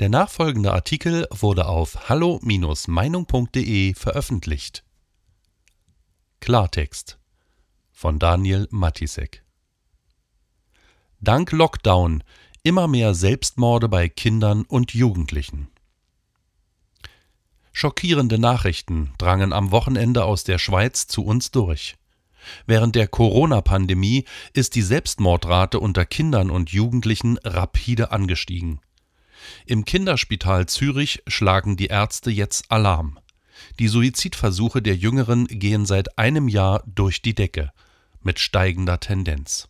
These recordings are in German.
Der nachfolgende Artikel wurde auf hallo-meinung.de veröffentlicht. Klartext von Daniel Matisek Dank Lockdown immer mehr Selbstmorde bei Kindern und Jugendlichen. Schockierende Nachrichten drangen am Wochenende aus der Schweiz zu uns durch. Während der Corona-Pandemie ist die Selbstmordrate unter Kindern und Jugendlichen rapide angestiegen. Im Kinderspital Zürich schlagen die Ärzte jetzt Alarm. Die Suizidversuche der Jüngeren gehen seit einem Jahr durch die Decke, mit steigender Tendenz.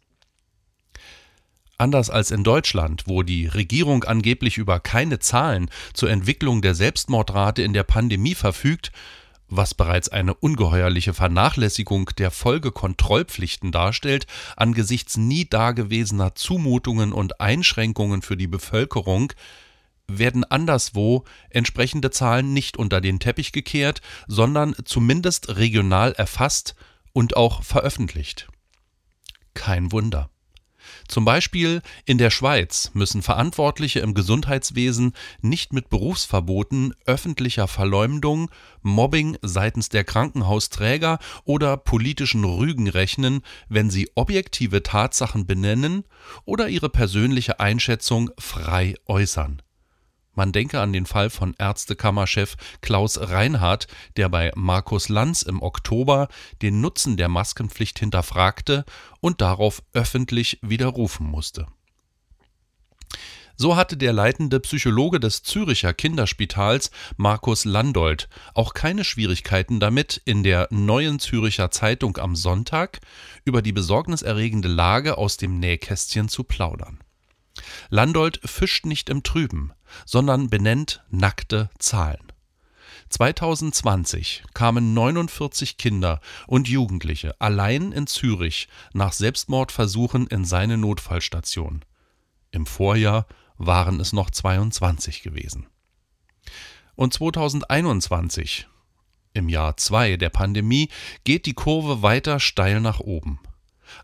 Anders als in Deutschland, wo die Regierung angeblich über keine Zahlen zur Entwicklung der Selbstmordrate in der Pandemie verfügt, was bereits eine ungeheuerliche Vernachlässigung der Folgekontrollpflichten darstellt, angesichts nie dagewesener Zumutungen und Einschränkungen für die Bevölkerung, werden anderswo entsprechende Zahlen nicht unter den Teppich gekehrt, sondern zumindest regional erfasst und auch veröffentlicht. Kein Wunder. Zum Beispiel in der Schweiz müssen Verantwortliche im Gesundheitswesen nicht mit Berufsverboten, öffentlicher Verleumdung, Mobbing seitens der Krankenhausträger oder politischen Rügen rechnen, wenn sie objektive Tatsachen benennen oder ihre persönliche Einschätzung frei äußern. Man denke an den Fall von Ärztekammerchef Klaus Reinhardt, der bei Markus Lanz im Oktober den Nutzen der Maskenpflicht hinterfragte und darauf öffentlich widerrufen musste. So hatte der leitende Psychologe des Züricher Kinderspitals, Markus Landolt, auch keine Schwierigkeiten damit, in der Neuen Züricher Zeitung am Sonntag über die besorgniserregende Lage aus dem Nähkästchen zu plaudern. Landolt fischt nicht im Trüben, sondern benennt nackte Zahlen. 2020 kamen 49 Kinder und Jugendliche allein in Zürich nach Selbstmordversuchen in seine Notfallstation. Im Vorjahr waren es noch 22 gewesen. Und 2021, im Jahr 2 der Pandemie, geht die Kurve weiter steil nach oben.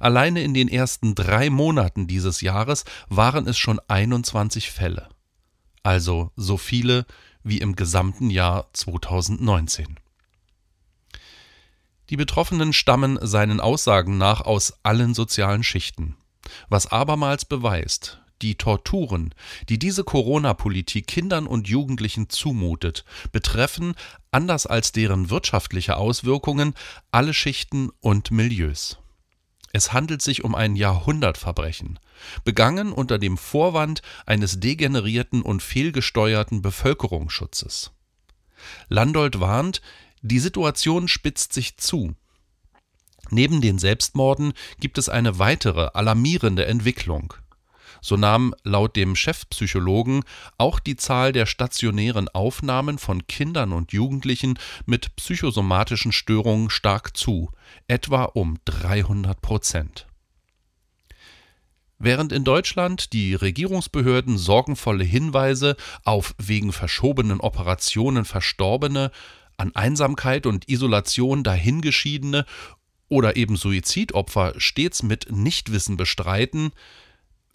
Alleine in den ersten drei Monaten dieses Jahres waren es schon 21 Fälle also so viele wie im gesamten Jahr 2019. Die Betroffenen stammen seinen Aussagen nach aus allen sozialen Schichten, was abermals beweist, die Torturen, die diese Corona-Politik Kindern und Jugendlichen zumutet, betreffen, anders als deren wirtschaftliche Auswirkungen, alle Schichten und Milieus. Es handelt sich um ein Jahrhundertverbrechen, begangen unter dem Vorwand eines degenerierten und fehlgesteuerten Bevölkerungsschutzes. Landolt warnt, die Situation spitzt sich zu. Neben den Selbstmorden gibt es eine weitere alarmierende Entwicklung. So nahm laut dem Chefpsychologen auch die Zahl der stationären Aufnahmen von Kindern und Jugendlichen mit psychosomatischen Störungen stark zu, etwa um 300 Prozent. Während in Deutschland die Regierungsbehörden sorgenvolle Hinweise auf wegen verschobenen Operationen Verstorbene, an Einsamkeit und Isolation dahingeschiedene oder eben Suizidopfer stets mit Nichtwissen bestreiten,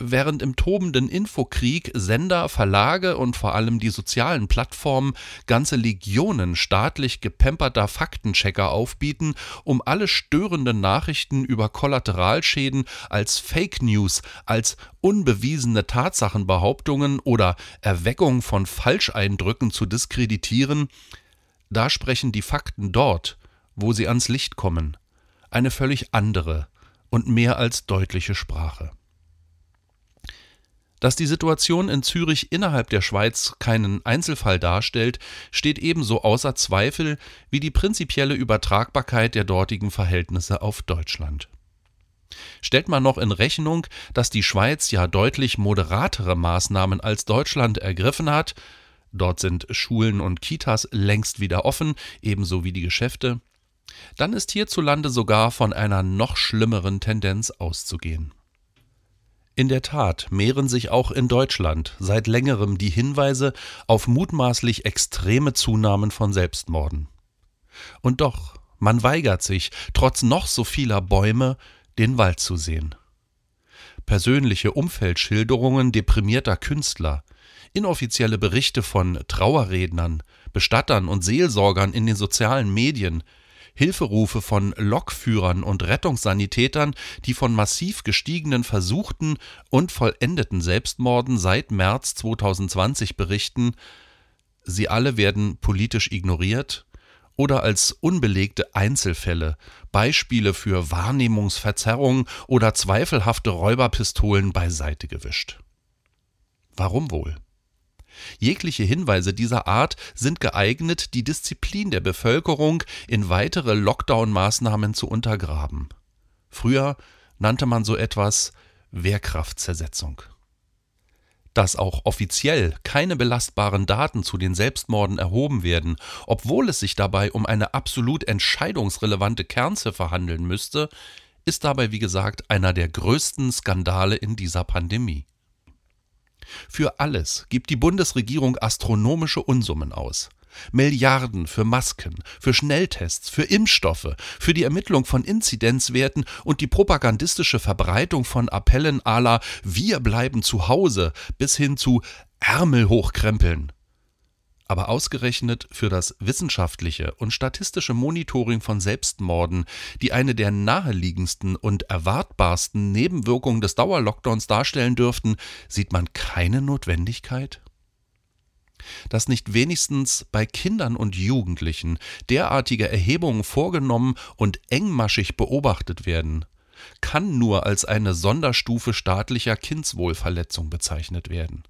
während im tobenden Infokrieg Sender, Verlage und vor allem die sozialen Plattformen ganze Legionen staatlich gepemperter Faktenchecker aufbieten, um alle störenden Nachrichten über Kollateralschäden als Fake News, als unbewiesene Tatsachenbehauptungen oder Erweckung von Falscheindrücken zu diskreditieren, da sprechen die Fakten dort, wo sie ans Licht kommen, eine völlig andere und mehr als deutliche Sprache. Dass die Situation in Zürich innerhalb der Schweiz keinen Einzelfall darstellt, steht ebenso außer Zweifel wie die prinzipielle Übertragbarkeit der dortigen Verhältnisse auf Deutschland. Stellt man noch in Rechnung, dass die Schweiz ja deutlich moderatere Maßnahmen als Deutschland ergriffen hat, dort sind Schulen und Kitas längst wieder offen, ebenso wie die Geschäfte, dann ist hierzulande sogar von einer noch schlimmeren Tendenz auszugehen. In der Tat mehren sich auch in Deutschland seit längerem die Hinweise auf mutmaßlich extreme Zunahmen von Selbstmorden. Und doch, man weigert sich, trotz noch so vieler Bäume, den Wald zu sehen. Persönliche Umfeldschilderungen deprimierter Künstler, Inoffizielle Berichte von Trauerrednern, Bestattern und Seelsorgern in den sozialen Medien, Hilferufe von Lokführern und Rettungssanitätern, die von massiv gestiegenen versuchten und vollendeten Selbstmorden seit März 2020 berichten, sie alle werden politisch ignoriert oder als unbelegte Einzelfälle, Beispiele für Wahrnehmungsverzerrung oder zweifelhafte Räuberpistolen beiseite gewischt. Warum wohl? Jegliche Hinweise dieser Art sind geeignet, die Disziplin der Bevölkerung in weitere Lockdown-Maßnahmen zu untergraben. Früher nannte man so etwas Wehrkraftzersetzung. Dass auch offiziell keine belastbaren Daten zu den Selbstmorden erhoben werden, obwohl es sich dabei um eine absolut entscheidungsrelevante Kernziffer handeln müsste, ist dabei wie gesagt einer der größten Skandale in dieser Pandemie. Für alles gibt die Bundesregierung astronomische Unsummen aus. Milliarden für Masken, für Schnelltests, für Impfstoffe, für die Ermittlung von Inzidenzwerten und die propagandistische Verbreitung von Appellen à la Wir bleiben zu Hause bis hin zu Ärmel hochkrempeln aber ausgerechnet für das wissenschaftliche und statistische Monitoring von Selbstmorden, die eine der naheliegendsten und erwartbarsten Nebenwirkungen des Dauerlockdowns darstellen dürften, sieht man keine Notwendigkeit? Dass nicht wenigstens bei Kindern und Jugendlichen derartige Erhebungen vorgenommen und engmaschig beobachtet werden, kann nur als eine Sonderstufe staatlicher Kindswohlverletzung bezeichnet werden.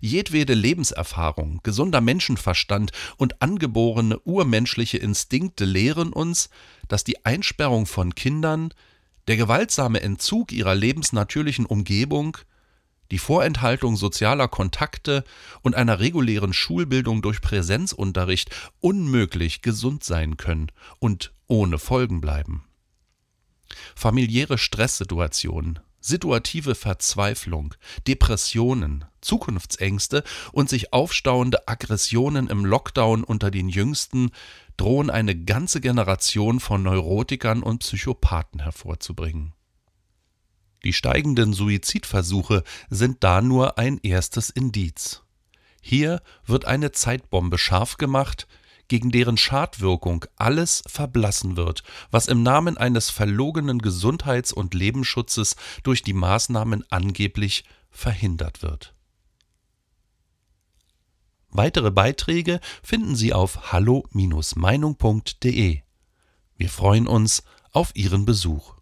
Jedwede Lebenserfahrung, gesunder Menschenverstand und angeborene urmenschliche Instinkte lehren uns, dass die Einsperrung von Kindern, der gewaltsame Entzug ihrer lebensnatürlichen Umgebung, die Vorenthaltung sozialer Kontakte und einer regulären Schulbildung durch Präsenzunterricht unmöglich gesund sein können und ohne Folgen bleiben. Familiäre Stresssituationen, situative Verzweiflung, Depressionen, Zukunftsängste und sich aufstauende Aggressionen im Lockdown unter den Jüngsten drohen eine ganze Generation von Neurotikern und Psychopathen hervorzubringen. Die steigenden Suizidversuche sind da nur ein erstes Indiz. Hier wird eine Zeitbombe scharf gemacht, gegen deren Schadwirkung alles verblassen wird, was im Namen eines verlogenen Gesundheits- und Lebensschutzes durch die Maßnahmen angeblich verhindert wird. Weitere Beiträge finden Sie auf hallo-meinung.de. Wir freuen uns auf Ihren Besuch.